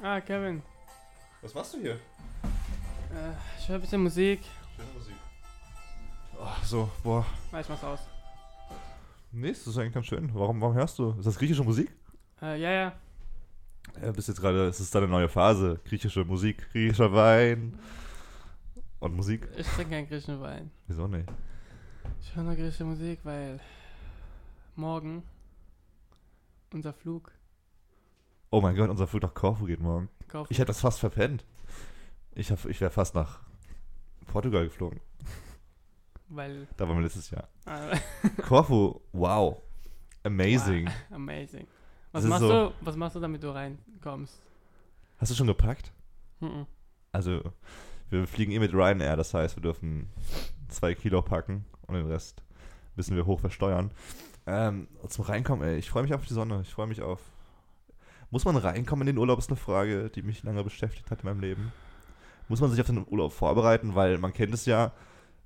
Ah, Kevin. Was machst du hier? Äh, ich höre ein bisschen Musik. Schöne Musik. Ach so, boah. Ah, ich mach's aus. Nee, das ist eigentlich ganz schön. Warum, warum hörst du? Ist das griechische Musik? Äh, ja, ja. Ja, bist jetzt gerade, es ist deine neue Phase. Griechische Musik, griechischer Wein und Musik. Ich trinke keinen griechischen Wein. Wieso nicht? Ich höre nur griechische Musik, weil morgen unser Flug Oh mein Gott, unser Flug nach Korfu geht morgen. kauft. Ich hätte das fast verpennt. Ich, hab- ich wäre fast nach Portugal geflogen. weil. Da waren wir letztes Jahr. Äh, Korfu, wow. Amazing. amazing. Das Was ist machst so- du? Was machst du, damit du reinkommst? Hast du schon gepackt? Mhm. Also, wir fliegen eh mit Ryanair, das heißt, wir dürfen zwei Kilo packen und den Rest müssen wir hoch versteuern. Ähm, zum Reinkommen, ey, ich freue mich auf die Sonne, ich freue mich auf. Muss man reinkommen in den Urlaub, ist eine Frage, die mich lange beschäftigt hat in meinem Leben. Muss man sich auf den Urlaub vorbereiten, weil man kennt es ja,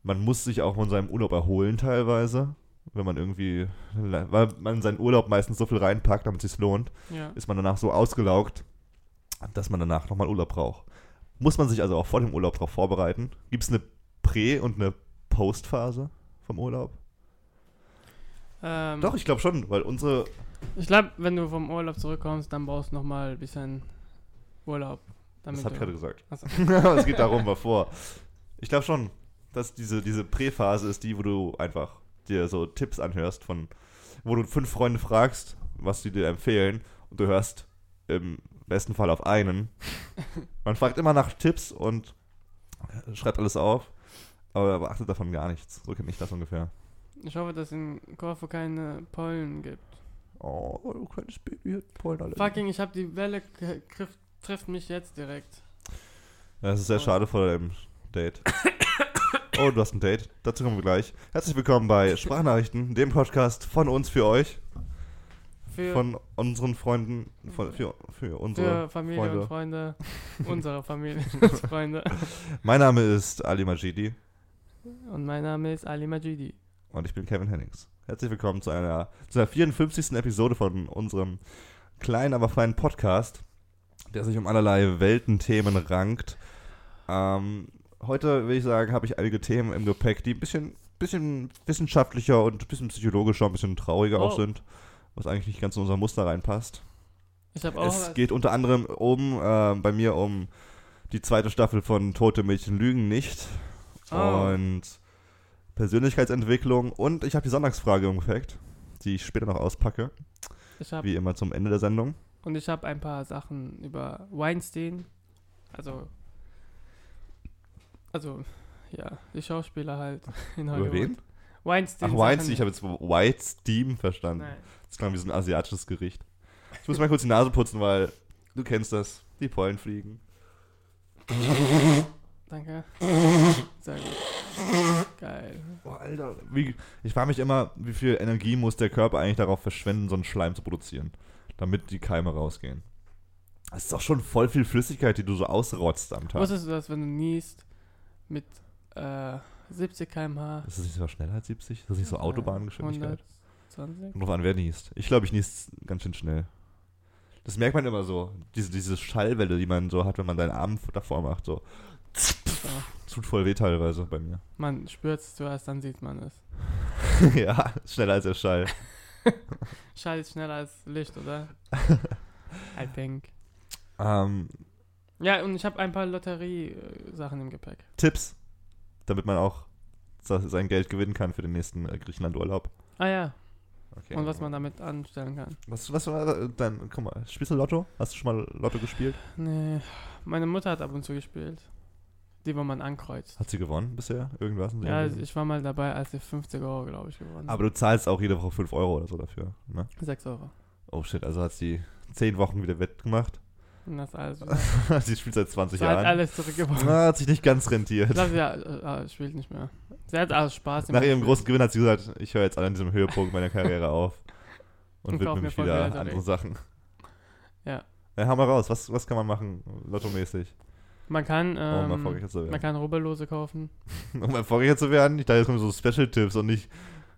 man muss sich auch von seinem Urlaub erholen teilweise. Wenn man irgendwie, weil man in seinen Urlaub meistens so viel reinpackt, damit es sich lohnt Ja. ist man danach so ausgelaugt, dass man danach nochmal Urlaub braucht. Muss man sich also auch vor dem Urlaub darauf vorbereiten? Gibt es eine Prä- und eine Postphase vom Urlaub? Ähm, Doch, ich glaube schon, weil unsere. Ich glaube, wenn du vom Urlaub zurückkommst, dann brauchst du nochmal ein bisschen Urlaub. Damit Das hat du- gerade gesagt. Achso. es geht darum, war vor. Ich glaube schon, dass diese, diese Prä-Phase ist die, wo du einfach dir so Tipps anhörst, von wo du fünf Freunde fragst, was die dir empfehlen, und du hörst im besten Fall auf einen. Man fragt immer nach Tipps und schreibt alles auf, aber beachtet davon gar nichts. So kenne ich das ungefähr. Ich hoffe, dass in Korfu keine Pollen gibt. Oh, du kleines Baby hat Pollenallergie. Fucking, ich habe die Welle ge- trifft, mich jetzt direkt. Ja, das ist sehr schade vor deinem Date. Oh, du hast ein Date. Dazu kommen wir gleich. Herzlich willkommen bei Sprachnachrichten, dem Podcast von uns für euch, Für, von unseren Freunden, von, für, für unsere für Familie Freunde. und Freunde. unsere Familie und Freunde. Mein Name ist Ali Majidi Und mein Name ist Ali Majidi. Und ich bin Kevin Hennings. Herzlich willkommen zu einer, zu der 54. Episode von unserem kleinen, aber feinen Podcast, der sich um allerlei Weltenthemen rankt. Ähm, heute, will ich sagen, habe ich einige Themen im Gepäck, die ein bisschen, bisschen wissenschaftlicher und ein bisschen psychologischer, ein bisschen trauriger auch Oh. sind, was eigentlich nicht ganz in unser Muster reinpasst. Ich habe auch Es geht unter anderem um, äh, bei mir um die zweite Staffel von Tote Mädchen lügen nicht. Oh. Und Persönlichkeitsentwicklung. Und ich habe die Sonntagsfrage im Gepäck, die ich später noch auspacke. ich hab, Wie immer zum Ende der Sendung. und ich habe ein paar Sachen über Weinstein. Also. Also, ja, die Schauspieler halt in Über Hollywood. wen? Weinstein. Ach, Weinstein. Ich habe jetzt White Steam verstanden. Nein. Das klang wie so ein asiatisches Gericht. Ich muss mal kurz die Nase putzen, weil du kennst das. Die Pollen fliegen. Danke. Sehr gut. Geil. Boah, Alter. Wie, ich frage mich immer, wie viel Energie muss der Körper eigentlich darauf verschwenden, so einen Schleim zu produzieren, damit die Keime rausgehen. Das ist doch schon voll viel Flüssigkeit, die du so ausrotzt am Tag. Wusstest du, dass wenn du niest mit äh, 70 km/h, Ist das nicht so schneller als 70? Ist das nicht so Autobahngeschwindigkeit? 120? Kommt drauf an, wer niest. Ich glaube, ich niest ganz schön schnell. Das merkt man immer so. Diese, diese Schallwelle, die man so hat, wenn man seinen Arm davor macht. So. Tut voll weh teilweise bei mir. Man spürt es zuerst, dann sieht man es. ja, schneller als der Schall. Schall ist schneller als Licht, oder? I think. Ähm, Ja, und ich habe ein paar Lotterie-Sachen im Gepäck. Tipps, damit man auch sein Geld gewinnen kann für den nächsten äh, Griechenland-Urlaub. Ah ja, Okay. und was man damit anstellen kann. Was, was war äh, dein, guck mal, spielst du Lotto? Hast du schon mal Lotto gespielt? Nee, meine Mutter hat ab und zu gespielt. Die, wo man ankreuzt. Hat sie gewonnen bisher? Irgendwas? Ja, ich war mal dabei, als sie 50 Euro, glaube ich, gewonnen Aber du zahlst auch jede Woche 5 Euro oder so dafür, ne? 6 Euro. Oh shit, also hat sie 10 Wochen wieder wettgemacht. Und das alles. sie spielt seit 20 Sie hat Jahren. alles zurückgebracht. Na, hat sich nicht ganz rentiert. glaube, ja, äh, äh, spielt nicht mehr. Sie hat auch Spaß Nach ihrem großen Gewinn hat sie gesagt, ich höre jetzt an diesem Höhepunkt meiner Karriere auf. Und Und widme mich wieder anderen. Sachen. Ja. Ja, hau mal raus. Was, was kann man machen, lottomäßig? Man kann, um ähm, erfolgreicher zu werden. man kann Rubbellose kaufen. Um erfolgreicher zu werden? Ich dachte, jetzt kommen so Special-Tipps und nicht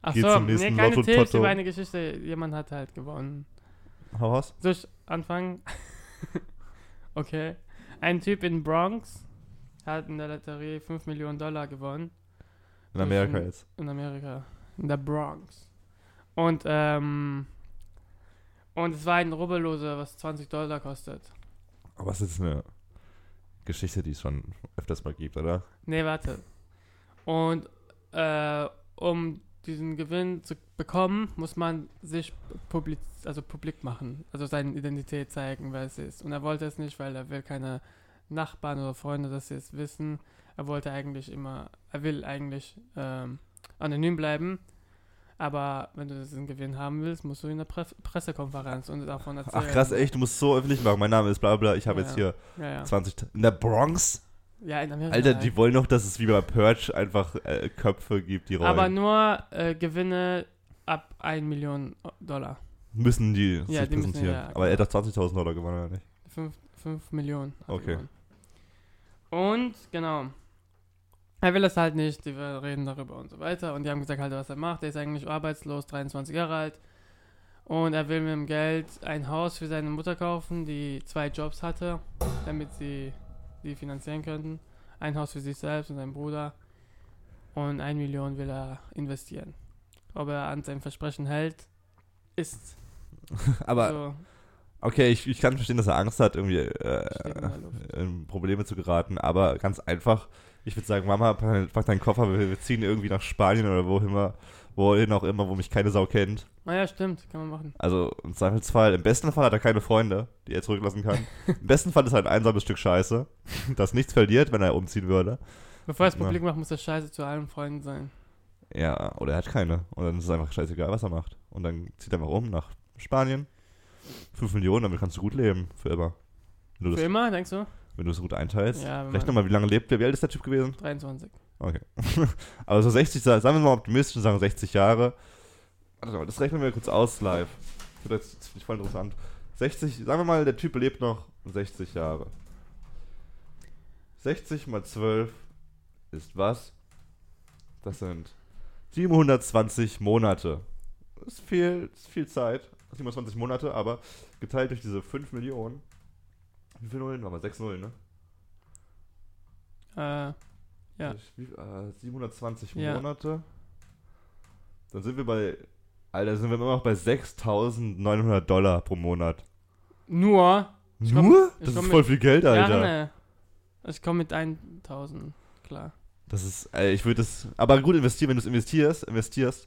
Ach Geht so, zum nächsten nee, keine Lotto- Tipps Toto. über eine Geschichte. Jemand hat halt gewonnen. Hau raus. Soll ich anfangen? Okay. Ein Typ in Bronx hat in der Lotterie 5 Millionen Dollar gewonnen. In Amerika jetzt. In Amerika. In der Bronx. Und, ähm. Und es war ein Rubbellose, was 20 Dollar kostet. Aber es ist eine Geschichte, die es schon öfters mal gibt, oder? Nee, warte. Und äh, um diesen Gewinn zu bekommen, muss man sich publik, also publik machen. Also seine Identität zeigen, wer es ist. Und er wollte es nicht, weil er will keine Nachbarn oder Freunde, dass sie es wissen. Er wollte eigentlich immer, er will eigentlich ähm, anonym bleiben. Aber wenn du diesen Gewinn haben willst, musst du in der Pre Pressekonferenz und davon erzählen. Ach krass, echt, du musst so öffentlich machen. Mein Name ist bla bla, ich habe Ja, jetzt hier Ja, ja. 20. In der Bronx? ja in Amerika. Alter, halt. die wollen doch, dass es wie bei Purge einfach äh, Köpfe gibt, die rollen. Aber nur äh, Gewinne ab 1 Million Dollar. müssen die Ja, sich die müssen, präsentieren. ja, Aber er hat doch 20.000 Dollar gewonnen, oder nicht? 5, 5 Millionen. Okay. gewonnen. Und, genau. Er will das halt nicht, die reden darüber und so weiter. Und die haben gesagt, halt, was er macht. Er ist eigentlich arbeitslos, 23 Jahre alt. Und er will mit dem Geld ein Haus für seine Mutter kaufen, die zwei Jobs hatte, damit sie die finanzieren könnten. Ein Haus für sich selbst und seinen Bruder. Und ein Million will er investieren. Ob er an sein Versprechen hält, ist Aber so. Okay, ich, ich kann verstehen, dass er Angst hat, irgendwie äh, in Probleme zu geraten, aber ganz einfach. Ich würde sagen, Mama, pack deinen Koffer, wir, ziehen irgendwie nach Spanien oder wohin immer, wohin auch immer, wo mich keine Sau kennt. Naja, stimmt, kann man machen. Also im Zweifelsfall, im besten Fall hat er keine Freunde, die er zurücklassen kann. Im besten Fall ist er ein einsames Stück Scheiße, das nichts verliert, wenn er umziehen würde. Bevor er es publik macht, muss er scheiße zu allen Freunden sein. Ja, oder er hat keine. Und dann ist es einfach scheißegal, was er macht. Und dann zieht er mal um nach Spanien. 5 Millionen, damit kannst du gut leben, für immer. Für immer, denkst du? Wenn du das gut einteilst. Ja, Vielleicht nochmal, wie lange lebt der? Wie alt ist der Typ gewesen? 23. Okay. Aber so 60, sa- sagen wir mal optimistisch und sagen 60 Jahre. Warte mal, das rechnen wir kurz aus live. Das das finde ich voll interessant. 60, sagen wir mal, der Typ lebt noch 60 Jahre. 60 mal 12 ist was? Das sind 720 Monate. Das ist viel, das ist viel Zeit. 27 Monate, aber geteilt durch diese 5 Millionen. Wie viele Nullen? Warte mal, 6 Nullen, ne? Äh, Ja. Durch Wie, äh, 720 Ja. Monate. Dann sind wir bei. Alter, sind wir immer noch bei 6900 Dollar pro Monat. nur. Komm- Nur? ich das komm ist voll mit- viel Geld, Alter. Gerne. Ich komme mit 1000, klar. Das ist, äh, ich würde das, aber gut investieren, wenn du es investierst, investierst.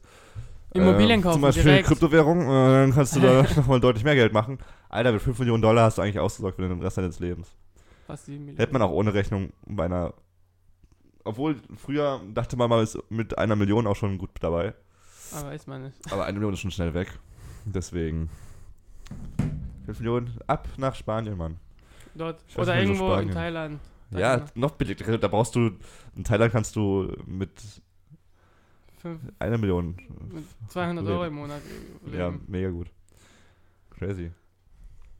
Immobilien äh, kaufen, Zum Beispiel direkt. Kryptowährung, äh, dann kannst du da nochmal deutlich mehr Geld machen. Alter, mit 5 Millionen Dollar hast du eigentlich ausgesorgt für den Rest deines Lebens. Fast 7 Millionen. Hätte man auch ohne Rechnung bei einer. Obwohl, früher dachte man mal, ist mit einer Million auch schon gut dabei. Aber weiß man nicht. Aber eine Million ist schon schnell weg. Deswegen. 5 Millionen ab nach Spanien, Mann. Dort. Weiß Oder nicht, so irgendwo in. Thailand. Da Ja, noch billig. Da brauchst du. In Thailand kannst du mit fünf- einer Million. mit 200 leben. Euro im Monat leben. Ja, mega gut. Crazy.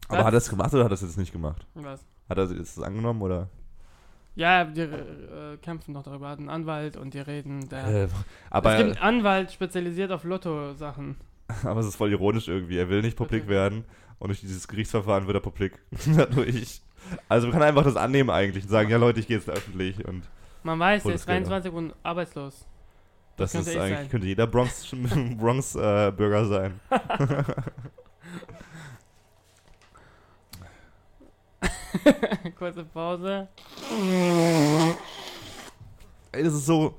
Das- Aber hat er es gemacht oder hat er es jetzt nicht gemacht? Was? Hat er es angenommen oder? Ja, die äh, kämpfen noch darüber. Hat einen Anwalt und die reden. Der, Äh, es aber, gibt einen Anwalt spezialisiert auf Lotto-Sachen. aber es ist voll ironisch irgendwie. Er will nicht publik Okay. werden und durch dieses Gerichtsverfahren wird er publik. Dadurch. Also man kann einfach das annehmen eigentlich und sagen, ja Leute, ich gehe jetzt öffentlich und Man weiß, der Volles ist Geld, 23 und arbeitslos. Das, könnte ist ich eigentlich, sein. könnte jeder Bronx, Bronx äh, Bürger sein. Kurze Pause. Ey, das ist so,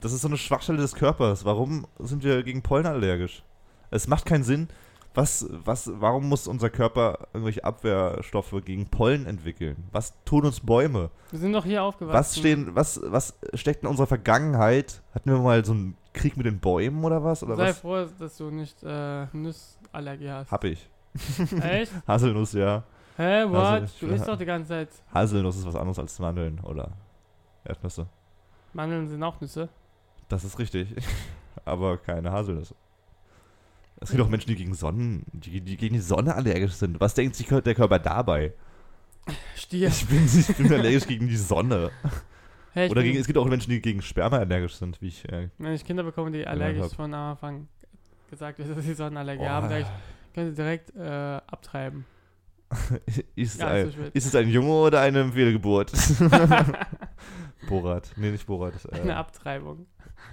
das ist so eine Schwachstelle des Körpers. Warum sind wir gegen Pollen allergisch? Es macht keinen Sinn. Was, was, warum muss unser Körper irgendwelche Abwehrstoffe gegen Pollen entwickeln? Was tun uns Bäume? Wir sind doch hier aufgewachsen. Was stehen, was, was steckt in unserer Vergangenheit? Hatten wir mal so einen Krieg mit den Bäumen oder was? Oder Sei was? froh, dass du nicht äh, Nussallergie hast. Hab ich. Echt? Haselnuss, ja. Hä, what? Also, ich- du isst doch die ganze Zeit. Haselnuss ist was anderes als Mandeln oder Erdnüsse. Mandeln sind auch Nüsse. Das ist richtig. Aber keine Haselnüsse. Es gibt auch Menschen, die gegen Sonnen, die, die gegen die Sonne allergisch sind. Was denkt sich der Körper dabei? Stier. Ich bin, ich bin allergisch gegen die Sonne. Hey, Oder gegen, es gibt auch Menschen, die gegen Sperma allergisch sind, wie ich. Äh, wenn ich Kinder bekomme, die allergisch von Anfang gesagt wird, dass sie Sonnenallergie oh, haben, ich, könnt ihr direkt äh, abtreiben. ist, Ja, ein, ist es ein Junge oder eine Fehlgeburt? Borat. Nee, nicht Borat. das, Eine Äh, Abtreibung.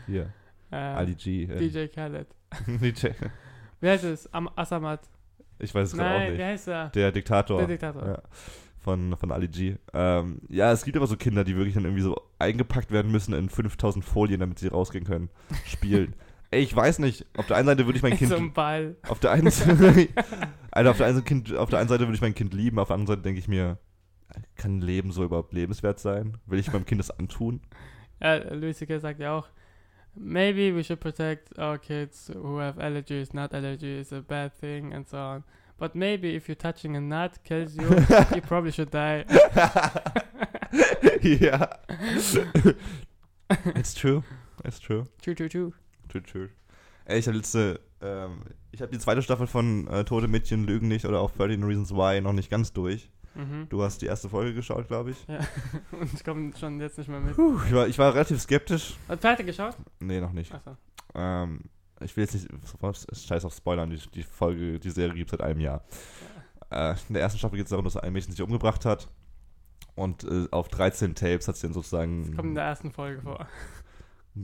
hier. Äh, Ali G. Äh, DJ Khaled. DJ. Wie heißt es? Am Asamat. Ich weiß es gerade auch Nein, wie nicht. heißt er? Der Diktator. Der Diktator. Ja. Von, von Ali G. Ähm, ja, es gibt aber so Kinder, die wirklich dann irgendwie so eingepackt werden müssen in 5000 Folien, damit sie rausgehen können. Spielen. Ey, ich weiß nicht. Auf der einen Seite würde ich mein In Kind. so Ball. Auf der einen Seite, Alter, auf der, einen kind, auf der einen Seite würde ich mein Kind lieben, auf der anderen Seite denke ich mir, kann Leben so überhaupt lebenswert sein? Will ich meinem Kind das antun? Ja, Louis C.K. sagt ja auch, maybe we should protect our kids who have allergies. Not allergy is a bad thing and so on. But maybe if you're touching a nut kills you, you probably should die. ja. It's true. It's true. True, true, true. True, true. Ey, ich habe letzte, ähm, ich habe die zweite Staffel von äh, Tote Mädchen lügen nicht oder auch 13 Reasons Why noch nicht ganz durch. Mhm. Du hast die erste Folge geschaut, glaube ich. Ja. Und ich komme schon jetzt nicht mehr mit. Puh, ich, war, ich war relativ skeptisch. Hat fertig geschaut? Nee, noch nicht. Achso. Ähm, ich will jetzt nicht, scheiß auf Spoilern, die, die Folge, die Serie gibt es seit einem Jahr. Äh, in der ersten Staffel geht es darum, dass ein Mädchen sich umgebracht hat. Und äh, auf 13 Tapes hat sie dann sozusagen Kommt in der ersten Folge vor.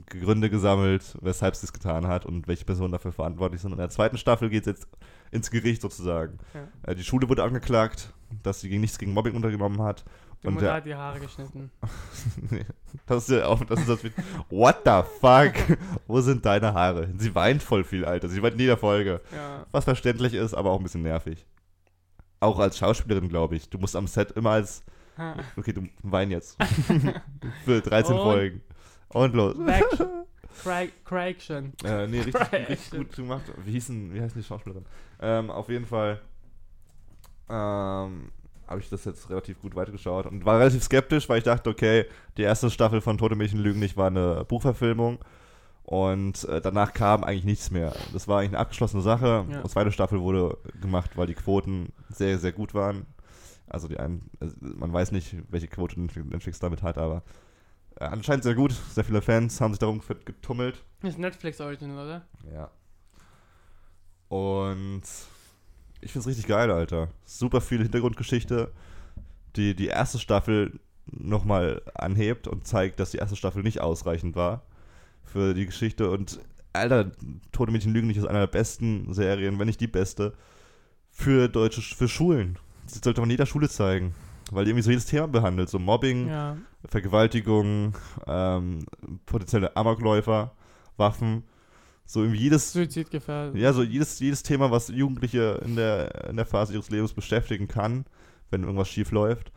Gründe gesammelt, weshalb sie es getan hat und welche Personen dafür verantwortlich sind. Und in der zweiten Staffel geht es jetzt ins Gericht sozusagen. Ja. Äh, die Schule wurde angeklagt, dass sie gegen nichts gegen Mobbing untergenommen hat. Die Und Mutter der- hat die Haare geschnitten. Das ist ja auch, das ist das What the fuck? Wo sind deine Haare? Sie weint voll viel, Alter. Sie weint in jeder Folge. Ja. Was verständlich ist, aber auch ein bisschen nervig. Auch als Schauspielerin, glaube ich. Du musst am Set immer als, okay, du wein jetzt. Für 13 Und? Folgen. Und los. Craig, Craigchen. Äh, nee, richtig, richtig gut gemacht. Wie hießen, wie heißen die Schauspielerin? Ähm, auf jeden Fall ähm, habe ich das jetzt relativ gut weitergeschaut und war relativ skeptisch, weil ich dachte, okay, die erste Staffel von Tote Mädchen lügen nicht war eine Buchverfilmung und äh, danach kam eigentlich nichts mehr. Das war eigentlich eine abgeschlossene Sache. Ja. Die zweite Staffel wurde gemacht, weil die Quoten sehr, sehr gut waren. Also die einen, also man weiß nicht, welche Quote Netflix damit hat, aber anscheinend sehr gut. Sehr viele Fans haben sich darum getummelt. Ist Netflix Original, oder? Ja. Und ich find's richtig geil, Alter. Super viel Hintergrundgeschichte, die die erste Staffel nochmal anhebt und zeigt, dass die erste Staffel nicht ausreichend war für die Geschichte. Und Alter, Tote Mädchen lügen nicht ist einer der besten Serien, wenn nicht die beste, für deutsche, für Schulen. Das sollte man in jeder Schule zeigen. Weil die irgendwie so jedes Thema behandelt, so Mobbing, Ja. Vergewaltigung, ähm, potenzielle Amokläufer, Waffen, so irgendwie jedes, Suizidgefährdet. ja, so jedes, jedes Thema, was Jugendliche in der, in der Phase ihres Lebens beschäftigen kann, wenn irgendwas schief läuft.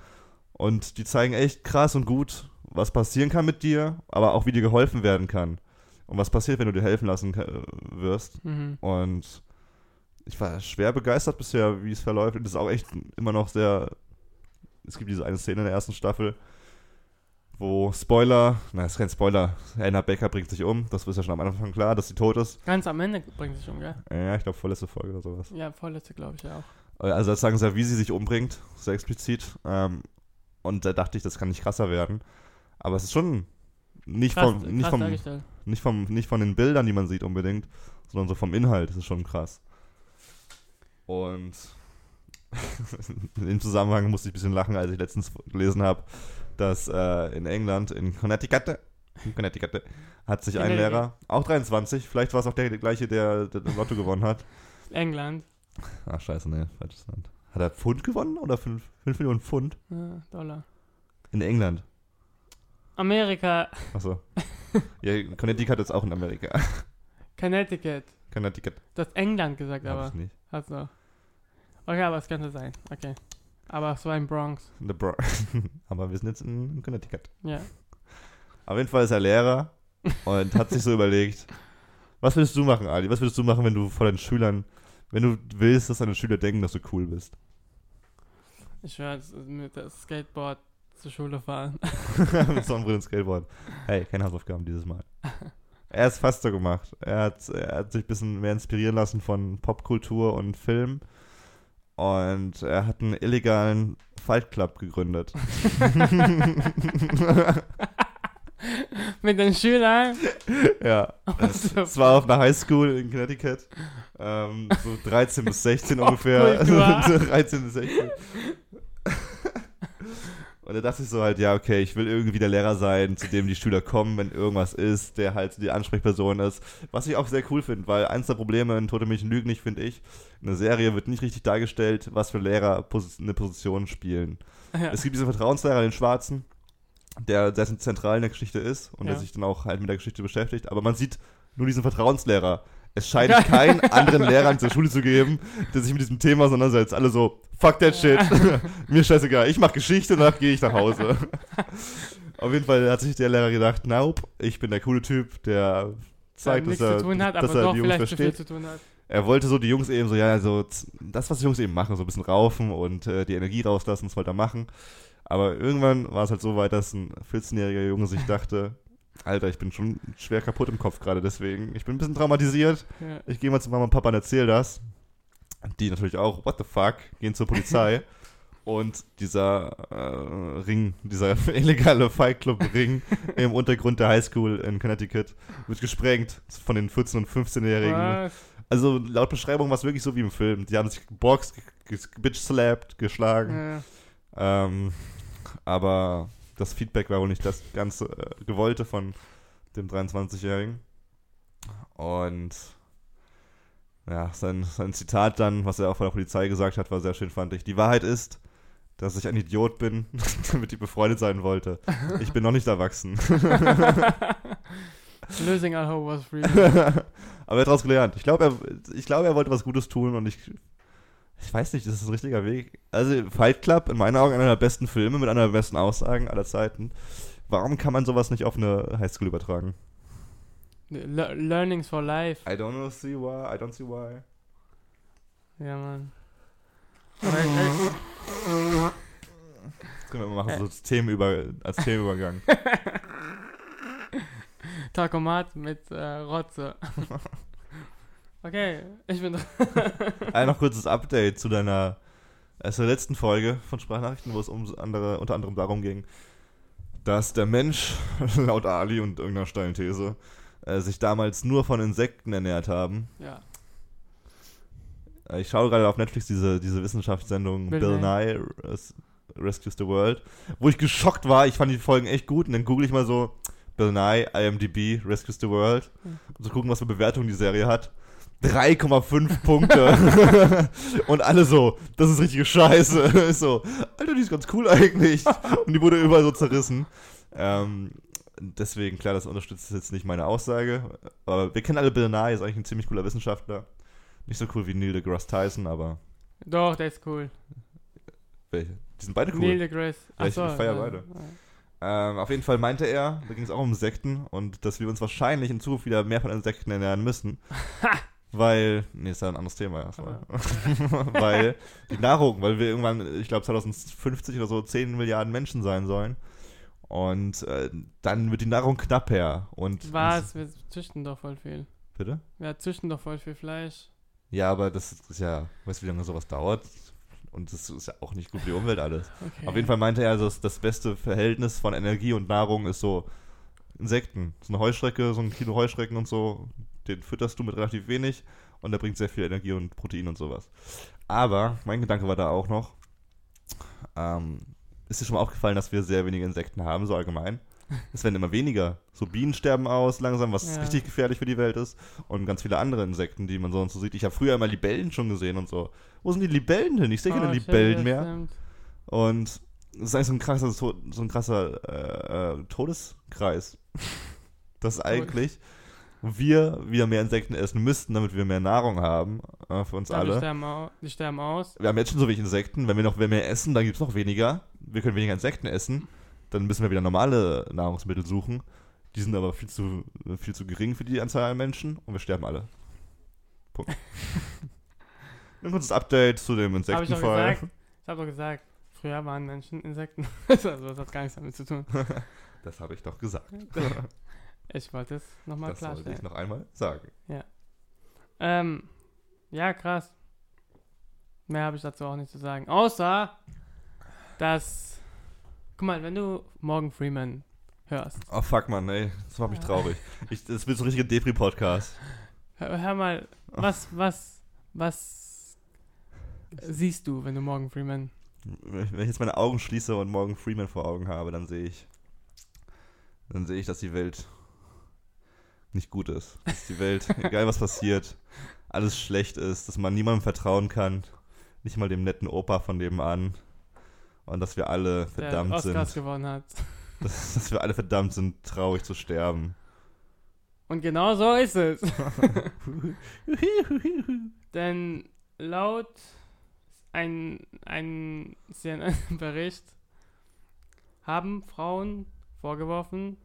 Und die zeigen echt krass und gut, was passieren kann mit dir, aber auch wie dir geholfen werden kann. Und was passiert, wenn du dir helfen lassen wirst. Mhm. Und ich war schwer begeistert bisher, wie es verläuft. Und es ist auch echt immer noch sehr. Es gibt diese eine Szene in der ersten Staffel, wo Spoiler, na, ist kein Spoiler, Anna Becker bringt sich um. Das ist ja schon am Anfang klar, dass sie tot ist. Ganz am Ende bringt sich um, gell? Ja, ich glaube, vorletzte Folge oder sowas. Ja, vorletzte glaube ich ja auch. Also, das sagen sie ja, wie sie sich umbringt, sehr explizit. Ähm, und da dachte ich, das kann nicht krasser werden. Aber es ist schon nicht, Krass, vom, nicht, vom, nicht, vom, nicht von den Bildern, die man sieht unbedingt, sondern so vom Inhalt. Das ist schon krass. Und im Zusammenhang musste ich ein bisschen lachen, als ich letztens gelesen habe, dass äh, in England, in Connecticut, in Connecticut, hat sich ein. Lehrer, auch 23, vielleicht war es auch der, der gleiche, der, der Lotto gewonnen hat. England. Ach scheiße, ne, falsches Land. Hat er Pfund gewonnen oder 5 Millionen Pfund? Ja, Dollar. In England. Amerika. Achso. ja, Connecticut ist auch in Amerika. Connecticut. Connecticut. Du hast England gesagt, Hab aber. ich nicht. Hast du. Okay, aber es könnte sein. Okay. Aber es war in Bronx. The Bro Aber wir sind jetzt in Connecticut. Ja. Auf jeden Fall ist er Lehrer und hat sich so überlegt, was würdest du machen, Ali? Was würdest du machen, wenn du vor deinen Schülern, wenn du willst, dass deine Schüler denken, dass du cool bist? Ich werde mit dem Skateboard zur Schule fahren. Mit Sonnenbrille und Skateboard. Hey, keine Hausaufgaben dieses Mal. Er hat es fast so gemacht. Er hat, er hat sich ein bisschen mehr inspirieren lassen von Popkultur und Film. Und er hat einen illegalen Fight Club gegründet. mit den Schülern. Ja. Es war auf einer Highschool in Connecticut. Ähm, so 13 bis 16 ungefähr. Also Popkultur. 13 bis 16. Und da dachte ich so halt, ja, okay, ich will irgendwie der Lehrer sein, zu dem die Schüler kommen, wenn irgendwas ist, der halt die Ansprechperson ist. Was ich auch sehr cool finde, weil eins der Probleme in Tote Mädchen lügen nicht, finde ich, in der Serie wird nicht richtig dargestellt, was für Lehrer eine Position spielen. Ja. Es gibt diesen Vertrauenslehrer, den Schwarzen, der sehr zentral in der Geschichte ist und der Ja. sich dann auch halt mit der Geschichte beschäftigt. Aber man sieht nur diesen Vertrauenslehrer. Es scheint keinen anderen Lehrer in der Schule zu geben, der sich mit diesem Thema auseinandersetzt. Alle so, fuck that shit. Mir scheißegal. Ich mach Geschichte danach gehe ich nach Hause. Auf jeden Fall hat sich der Lehrer gedacht, nope, ich bin der coole Typ, der zeigt, dass er, hat, dass er die Jungs versteht. Er wollte so die Jungs eben so, ja, so das, was die Jungs eben machen, so ein bisschen raufen und äh, die Energie rauslassen, das wollte er machen. Aber irgendwann war es halt so weit, dass ein 14-jähriger Junge sich dachte, Alter, ich bin schon schwer kaputt im Kopf gerade deswegen. Ich bin ein bisschen traumatisiert. Ja. Ich gehe mal zu Mama und Papa und erzähle das. Die natürlich auch, what the fuck, gehen zur Polizei. und dieser äh, Ring, dieser illegale Fight Club Ring im Untergrund der Highschool in Connecticut wird gesprengt von den 14- und 15-Jährigen. Was? Also laut Beschreibung war es wirklich so wie im Film. Die haben sich geboxt, bitch-slapped, geschlagen. Ja. Ähm, aber das Feedback war wohl nicht das ganze äh, Gewollte von dem 23-Jährigen. Und ja, sein, sein Zitat dann, was er auch von der Polizei gesagt hat, war sehr schön, fand ich. Die Wahrheit ist, dass ich ein Idiot bin, damit ich befreundet sein wollte. Ich bin noch nicht erwachsen. Losing all hope was free. Aber er hat daraus gelernt. Ich glaube, er, ich glaube, er wollte was Gutes tun und ich, ich weiß nicht, das ist ein richtiger Weg. Also Fight Club, in meinen Augen einer der besten Filme mit einer der besten Aussagen aller Zeiten. Warum kann man sowas nicht auf eine Highschool übertragen? Le Learnings for life. I don't know, see why, I don't see why. Ja, Mann. Aber, äh, Das können wir mal machen, so als, Themenüber, als Themenübergang. Takomat mit äh, Rotze. okay, ich bin dran. Ein noch kurzes Update zu deiner zur letzten Folge von Sprachnachrichten, wo es um andere, unter anderem darum ging, dass der Mensch, laut Ali und irgendeiner steilen These, äh, sich damals nur von Insekten ernährt haben. Ja. Äh, ich schaue gerade auf Netflix diese, diese Wissenschaftssendung Bill Bill, Nye Res Rescues the World, wo ich geschockt war. Ich fand die Folgen echt gut und dann google ich mal so Bill Nye, IMDb, Rescues the World, Hm. um zu gucken, was für Bewertungen die Serie hat. 3,5 Punkte. und alle so, das ist richtige Scheiße. So, Alter, die ist ganz cool eigentlich. Und die wurde überall so zerrissen. Ähm, deswegen, klar, das unterstützt jetzt nicht meine Aussage. Aber wir kennen alle Bill Nye, ist eigentlich ein ziemlich cooler Wissenschaftler. Nicht so cool wie Neil deGrasse Tyson, aber Doch, der ist cool. welche? Die sind beide cool. Neil deGrasse. Ja, ich Achso. feier beide. Ähm, auf jeden Fall meinte er, da ging es auch um Insekten und dass wir uns wahrscheinlich in Zukunft wieder mehr von Insekten ernähren müssen. weil, nee, ist ja ein anderes Thema erstmal. weil die Nahrung, weil wir irgendwann, ich glaube 2050 oder so 10 Milliarden Menschen sein sollen. Und äh, dann wird die Nahrung knapper. Und Was? Wir züchten doch voll viel. Bitte? Wir züchten doch voll viel Fleisch. Ja, aber das ist ja, weißt du, wie lange sowas dauert? Und das ist ja auch nicht gut für die Umwelt alles. Okay. Auf jeden Fall meinte er, dass das beste Verhältnis von Energie und Nahrung ist so Insekten. So eine Heuschrecke, so ein Kilo Heuschrecken und so, den fütterst du mit relativ wenig und der bringt sehr viel Energie und Protein und sowas. Aber mein Gedanke war da auch noch, ähm, ist dir schon mal aufgefallen, dass wir sehr wenige Insekten haben, so allgemein? Es werden immer weniger. So Bienen sterben aus langsam, was Ja. richtig gefährlich für die Welt ist. Und ganz viele andere Insekten, die man so und so sieht. Ich habe früher immer Libellen schon gesehen und so. Wo sind die Libellen hin? Ich sehe keine Oh, Libellen mehr. stimmt. Und das ist eigentlich so ein krasser, so, so ein krasser äh, äh, Todeskreis. Das eigentlich wir wieder mehr Insekten essen müssten, damit wir mehr Nahrung haben äh, für uns Ja, Die alle. sterben, au die sterben aus. Wir haben jetzt schon so wenig Insekten. Wenn wir noch mehr essen, dann gibt es noch weniger. Wir können weniger Insekten essen. Dann müssen wir wieder normale Nahrungsmittel suchen. Die sind aber viel zu, viel zu gering für die Anzahl an Menschen und wir sterben alle. Punkt. Ein kurzes Update zu dem Insektenfall. gesagt. Ich habe doch gesagt, früher waren Menschen Insekten. also das hat gar nichts damit zu tun. Das habe ich doch gesagt. Ich wollte es nochmal Das sollte ich klarstellen. noch einmal sagen. Ähm, ja, krass. Mehr habe ich dazu auch nicht zu sagen. Außer, dass, guck mal, wenn du Morgan Freeman hörst. Oh fuck, Mann, ey. Das macht mich traurig. Ich, das wird so ein richtiger Depri-Podcast. Hör, hör mal, was, was, was siehst du, wenn du Morgan Freeman Wenn ich jetzt meine Augen schließe und morgen Freeman vor Augen habe, dann sehe ich, dann sehe ich, dass die Welt nicht gut ist. Dass die Welt, egal was passiert, alles schlecht ist, dass man niemandem vertrauen kann, nicht mal dem netten Opa von nebenan und dass wir alle der verdammt Oscars sind, gewonnen hat? dass, dass wir alle verdammt sind, traurig zu sterben. Und genau so ist es. Denn laut ein, ein CNN-Bericht haben Frauen vorgeworfen,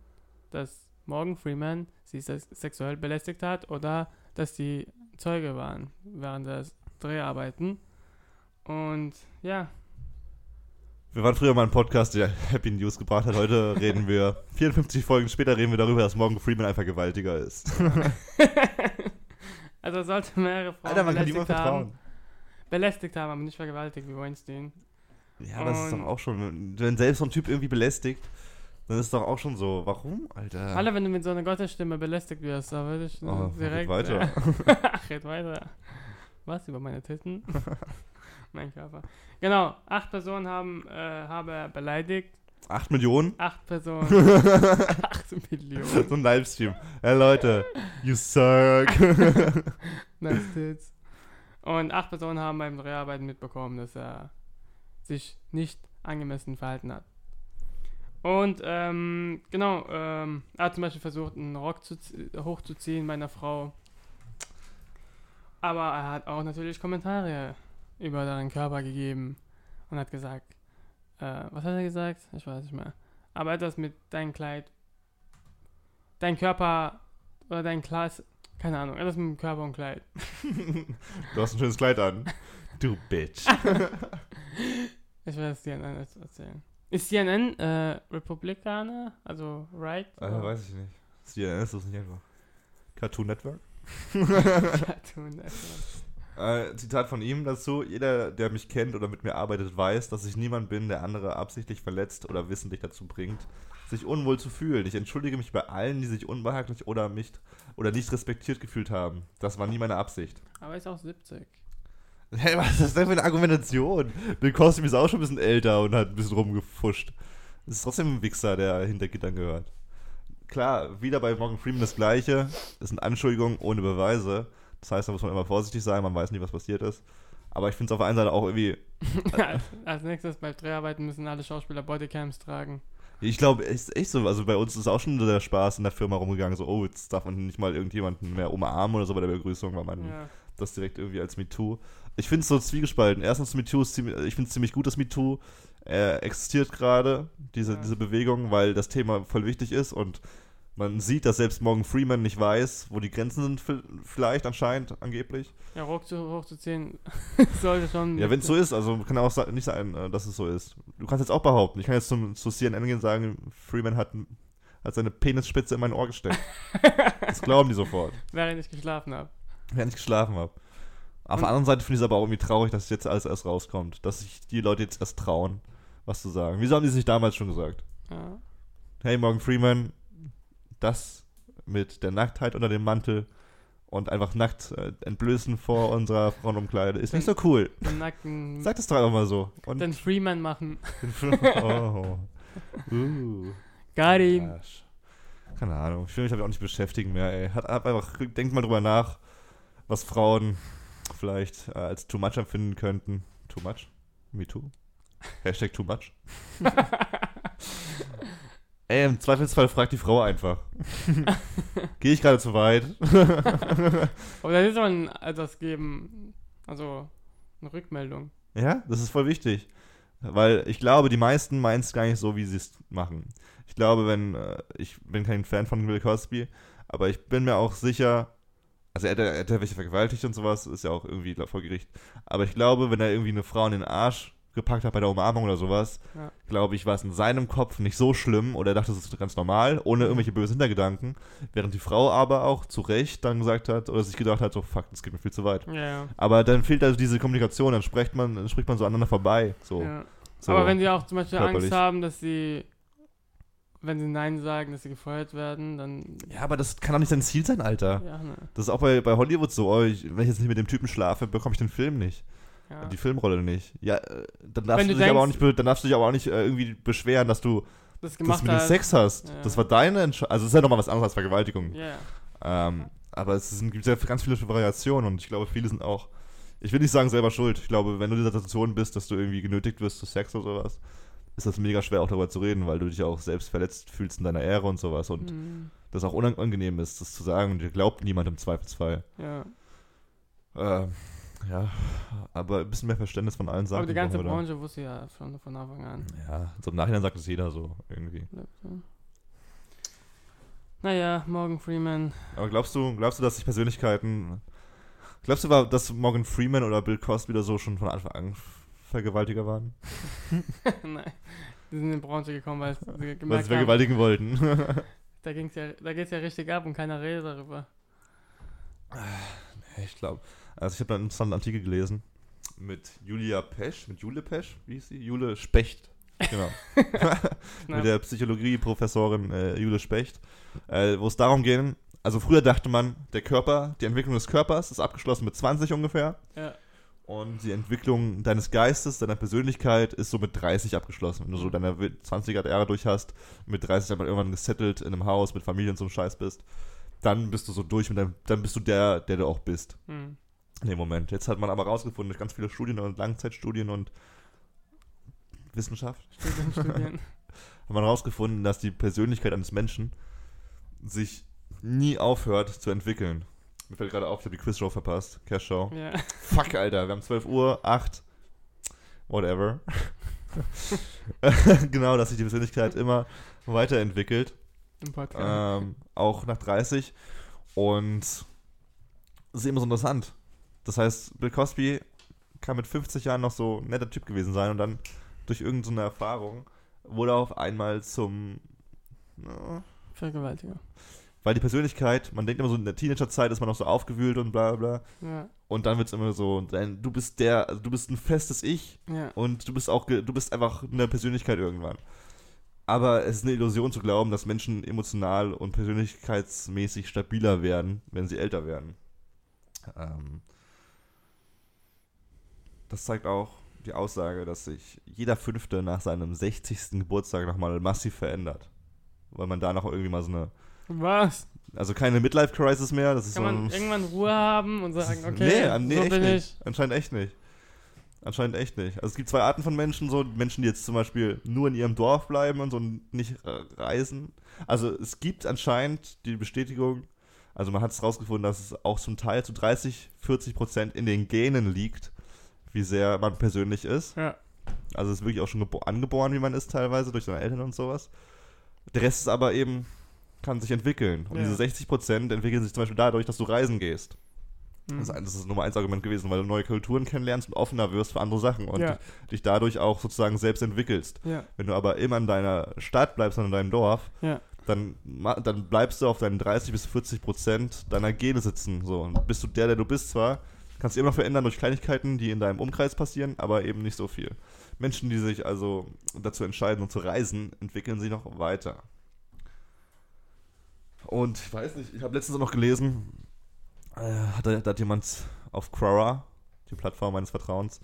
dass Morgan Freeman sie sex sexuell belästigt hat oder dass sie Zeuge waren während der Dreharbeiten. Und ja, Wir waren früher mal ein Podcast, der Happy News gebracht hat. Heute reden wir, 54 Folgen später reden wir darüber, dass Morgan Freeman ein Vergewaltiger ist. also sollte mehrere Frauen Alter, man kann haben. vertrauen. Belästigt haben, aber nicht vergewaltigt wie Weinstein. Ja, das ist Und- doch auch schon, wenn selbst so ein Typ irgendwie belästigt, dann ist doch auch schon so, warum, Alter? Alter, wenn du mit so einer Gottesstimme belästigt wirst, da würde ich äh, Oh, direkt. red weiter. Ach, red weiter. Was? Über meine Titten? mein Körper. Genau, acht Personen haben äh, habe er beleidigt. 8 Millionen? Acht Personen. acht Millionen. so ein Livestream. Hey Leute, you suck. Nice tits. Und acht Personen haben beim Dreharbeiten mitbekommen, dass er sich nicht angemessen verhalten hat. Und ähm, genau, ähm, er hat zum Beispiel versucht, einen Rock zu, zie- hochzuziehen bei einer Frau. Aber er hat auch natürlich Kommentare über seinen Körper gegeben und hat gesagt, äh, was hat er gesagt? Ich weiß nicht mehr. Aber etwas mit dein Kleid, dein Körper oder dein Kleid, keine Ahnung, etwas mit dem Körper und Kleid. du hast ein schönes Kleid an. Du Bitch. Ich will das CNN jetzt erzählen. Ist CNN äh, Republikaner? Also right? äh, weiß ich nicht. CNN ist das nicht einfach. Cartoon Network? Cartoon Network. Äh, Zitat von ihm dazu: Jeder, der mich kennt oder mit mir arbeitet, weiß, dass ich niemand bin, der andere absichtlich verletzt oder wissentlich dazu bringt, sich unwohl zu fühlen. Ich entschuldige mich bei allen, die sich unbehaglich oder nicht, oder nicht respektiert gefühlt haben. Das war nie meine Absicht. Aber ist auch 70. Hey, was ist das denn für eine Argumentation? Bill Cosby ist auch schon ein bisschen älter und hat ein bisschen rumgefuscht. Das ist trotzdem ein Wichser, der hinter Gittern gehört. Klar, wieder bei Morgan Freeman das Gleiche. Das sind Anschuldigungen ohne Beweise. Das heißt, da muss man immer vorsichtig sein, man weiß nicht, was passiert ist. Aber ich finde es auf der einen Seite auch irgendwie. als, als nächstes bei Dreharbeiten müssen alle Schauspieler Bodycams tragen. Ich glaube, es ist echt so. Also bei uns ist auch schon der Spaß in der Firma rumgegangen. So, oh, jetzt darf man nicht mal irgendjemanden mehr umarmen oder so bei der Begrüßung, weil man Ja. Das direkt irgendwie als MeToo. Ich finde es so zwiegespalten. Erstens, MeToo ist ziemlich, ich finde es ziemlich gut, dass MeToo äh, existiert gerade, diese, Ja. diese Bewegung, weil das Thema voll wichtig ist und man sieht, dass selbst Morgan Freeman nicht weiß, wo die Grenzen sind, vi- vielleicht anscheinend, angeblich. Ja, zu, hochzuziehen sollte schon. Ja, wenn es so ist, also kann auch nicht sein, äh, dass es so ist. Du kannst jetzt auch behaupten, ich kann jetzt zum, zu CNN gehen und sagen, Freeman hat, hat seine Penisspitze in mein Ohr gesteckt. das glauben die sofort. Während ich geschlafen habe. Während ich geschlafen habe. Auf der anderen Seite finde ich es aber auch irgendwie traurig, dass jetzt alles erst rauskommt. Dass sich die Leute jetzt erst trauen, was zu sagen. Wieso haben die sich damals schon gesagt? Ja. Hey, Morgan Freeman, das mit der Nacktheit unter dem Mantel und einfach nackt äh, entblößen vor unserer Frauenumkleide ist nicht so cool. Den nackten. Sag das doch einfach mal so. Und den Freeman machen. oh. Uh. Got him. Keine Ahnung. Ich will mich damit auch nicht beschäftigen mehr, ey. Hat, einfach, denkt mal drüber nach, was Frauen vielleicht äh, als too much empfinden könnten. Too much? Me too? Hashtag too much? ey, im Zweifelsfall fragt die Frau einfach. Gehe ich gerade zu weit? Aber da soll man etwas geben. Also, eine Rückmeldung. Ja, das ist voll wichtig. Weil ich glaube, die meisten meinen es gar nicht so, wie sie es machen. Ich glaube, wenn, äh, ich bin kein Fan von Bill Cosby, aber ich bin mir auch sicher, also er hat, er hat welche vergewaltigt und sowas, ist ja auch irgendwie glaub, vor Gericht. Aber ich glaube, wenn er irgendwie eine Frau in den Arsch gepackt hat bei der Umarmung oder sowas, Ja. glaube ich, war es in seinem Kopf nicht so schlimm oder er dachte, das ist ganz normal, ohne irgendwelche bösen Hintergedanken. Während die Frau aber auch zu Recht dann gesagt hat oder sich gedacht hat, so fuck, das geht mir viel zu weit. Ja. Aber dann fehlt also diese Kommunikation, dann spricht man, dann spricht man so aneinander vorbei. So. ja. so. Aber wenn sie auch zum Beispiel körperlich. Angst haben, dass sie wenn sie Nein sagen, dass sie gefeuert werden, dann. Ja, aber das kann doch nicht sein Ziel sein, Alter. Ja, ne. Das ist auch bei, bei Hollywood so. Oh, ich, wenn ich jetzt nicht mit dem Typen schlafe, bekomme ich den Film nicht. Ja. Die Filmrolle nicht. Ja, äh, dann darfst, du du dich aber auch denkst- nicht, dann darfst du dich aber auch nicht äh, irgendwie beschweren, dass du das das gemacht mit dem. Sex hast. Ja. Das war deine Entscheidung. Also, es ist ja nochmal was anderes als Vergewaltigung. Ja. Ähm, aber es sind, gibt ja ganz viele Variationen und ich glaube, viele sind auch, ich will nicht sagen selber schuld. Ich glaube, wenn du in dieser Situation bist, dass du irgendwie genötigt wirst zu Sex oder sowas, ist das mega schwer auch darüber zu reden, weil du dich auch selbst verletzt fühlst in deiner Ehre und sowas und Mhm. das auch unangenehm ist, das zu sagen und dir glaubt niemand im Zweifelsfall. ja. Ähm, ja, aber ein bisschen mehr Verständnis von allen Seiten. Aber die ganze. Branche wusste ja schon von Anfang an. Ja, so im Nachhinein sagt es jeder so irgendwie. Naja, Morgan Freeman. Aber glaubst du, glaubst du, dass sich Persönlichkeiten. Glaubst du, dass Morgan Freeman oder Bill Cosby oder so schon von Anfang an Vergewaltiger waren? Nein. Die sind in die Branche gekommen, weil sie Weil gemerkt sie haben, vergewaltigen wollten. da, ging's ja, da geht's ja richtig ab und keiner redet darüber. ich glaube. Also ich habe da einen interessanten Artikel gelesen mit Julia Pesch, mit Jule Pesch, wie hieß sie? Jule Specht. Genau. mit der Psychologie-Professorin äh, Jule Specht, äh, wo es darum ging, also früher dachte man, der Körper, die Entwicklung des Körpers ist abgeschlossen mit 20 ungefähr Ja. Und die Entwicklung deines Geistes, deiner Persönlichkeit ist so mit 30 abgeschlossen. Wenn du so deine 20er Jahre durch hast, mit 30 dann irgendwann gesettelt in einem Haus mit Familie und so einem Scheiß bist, dann bist du so durch mit deinem, dann bist du der, der du auch bist Hm. in dem Moment. Jetzt hat man aber rausgefunden durch ganz viele Studien und Langzeitstudien und Wissenschaft, Studien, Studien. hat man rausgefunden, dass die Persönlichkeit eines Menschen sich nie aufhört zu entwickeln. Mir fällt gerade auf, ich habe die Quizshow verpasst, Cash Show. ja. Fuck, Alter, wir haben 12 Uhr, 8, whatever. genau, dass sich die Persönlichkeit immer weiterentwickelt. Im Podcast. Ähm, auch nach 30. Und das ist immer so interessant. Das heißt, Bill Cosby kann mit 50 Jahren noch so ein netter Typ gewesen sein und dann durch irgendeine Erfahrung wurde er auf einmal zum. Ja, Vergewaltiger. Weil die Persönlichkeit, man denkt immer so, in der Teenagerzeit ist man noch so aufgewühlt und bla bla. Ja. Und dann wird es immer so, du bist der, also du bist ein festes Ich Ja. und du bist auch, du bist einfach eine Persönlichkeit irgendwann. Aber es ist eine Illusion zu glauben, dass Menschen emotional und persönlichkeitsmäßig stabiler werden, wenn sie älter werden. Ähm, das zeigt auch die Aussage, dass sich jeder Fünfte nach seinem 60. Geburtstag nochmal massiv verändert. Weil man da noch irgendwie mal so eine, Was? also keine Midlife-Crisis mehr, das ist Kann so man irgendwann Ruhe haben und sagen, okay, nee, an- nee so echt bin nicht. ich. Anscheinend echt nicht. Anscheinend echt nicht. Also es gibt zwei Arten von Menschen, so Menschen, die jetzt zum Beispiel nur in ihrem Dorf bleiben und so nicht äh, reisen. Also es gibt anscheinend die Bestätigung, also man hat es rausgefunden, dass es auch zum Teil zu 30, 40 Prozent in den Genen liegt, wie sehr man persönlich ist. Ja. Also es ist wirklich auch schon gebo- angeboren, wie man ist teilweise, durch seine Eltern und sowas. Der Rest ist aber eben, kann sich entwickeln. Und Ja. diese 60 Prozent entwickeln sich zum Beispiel dadurch, dass du reisen gehst. Hm. Das ist das ist Nummer eins Argument gewesen, weil du neue Kulturen kennenlernst und offener wirst für andere Sachen und Ja. dich, dadurch auch sozusagen selbst entwickelst. Ja. Wenn du aber immer in deiner Stadt bleibst und in deinem Dorf, dann, dann bleibst du auf deinen 30 bis 40 Prozent deiner Gene sitzen. So. Und bist du der, der du bist zwar, kannst du immer noch verändern durch Kleinigkeiten, die in deinem Umkreis passieren, aber eben nicht so viel. Menschen, die sich also dazu entscheiden, um zu reisen, entwickeln sich noch weiter. Und ich weiß nicht, ich habe letztens auch noch gelesen, äh, hat, da- hat jemand auf Quora, die Plattform meines Vertrauens,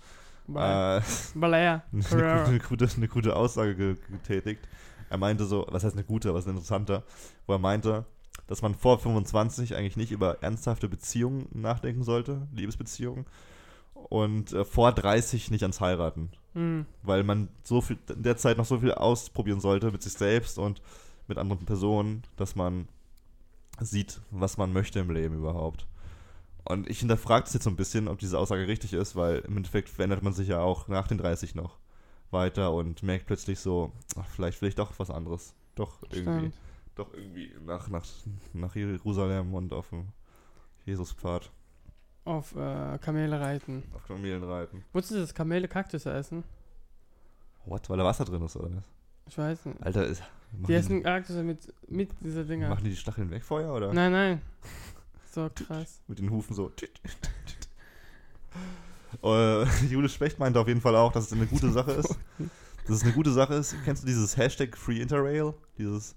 äh, Balea. eine, eine, gute, eine gute Aussage ge getätigt. Er meinte so, was heißt eine gute, was ist interessanter, wo er meinte, dass man vor 25 eigentlich nicht über ernsthafte Beziehungen nachdenken sollte, Liebesbeziehungen, und äh, vor 30 nicht ans Heiraten, Hm. weil man so viel in der Zeit noch so viel ausprobieren sollte mit sich selbst und mit anderen Personen, dass man sieht, was man möchte im Leben überhaupt. Und ich hinterfrage das jetzt so ein bisschen, ob diese Aussage richtig ist, weil im Endeffekt verändert man sich ja auch nach den 30 noch weiter und merkt plötzlich so, ach, vielleicht will ich doch was anderes. Doch irgendwie, Stimmt. doch irgendwie nach, nach, nach Jerusalem und auf dem Jesuspfad, Auf äh, Kamele reiten. auf Kamelen reiten. Wusstest du, dass Kamele Kaktusse essen? What? Weil da Wasser drin ist, oder was? Ich weiß nicht. Alter, ist, machen, Die essen Kaktusse mit, mit dieser Dinger. machen die die Stacheln weg vorher, oder? Nein, nein. So krass. Mit den Hufen so. äh, Jule Specht meinte auf jeden Fall auch, dass es eine gute Sache ist, dass es eine gute Sache ist. Kennst du dieses Hashtag Free Interrail? Dieses,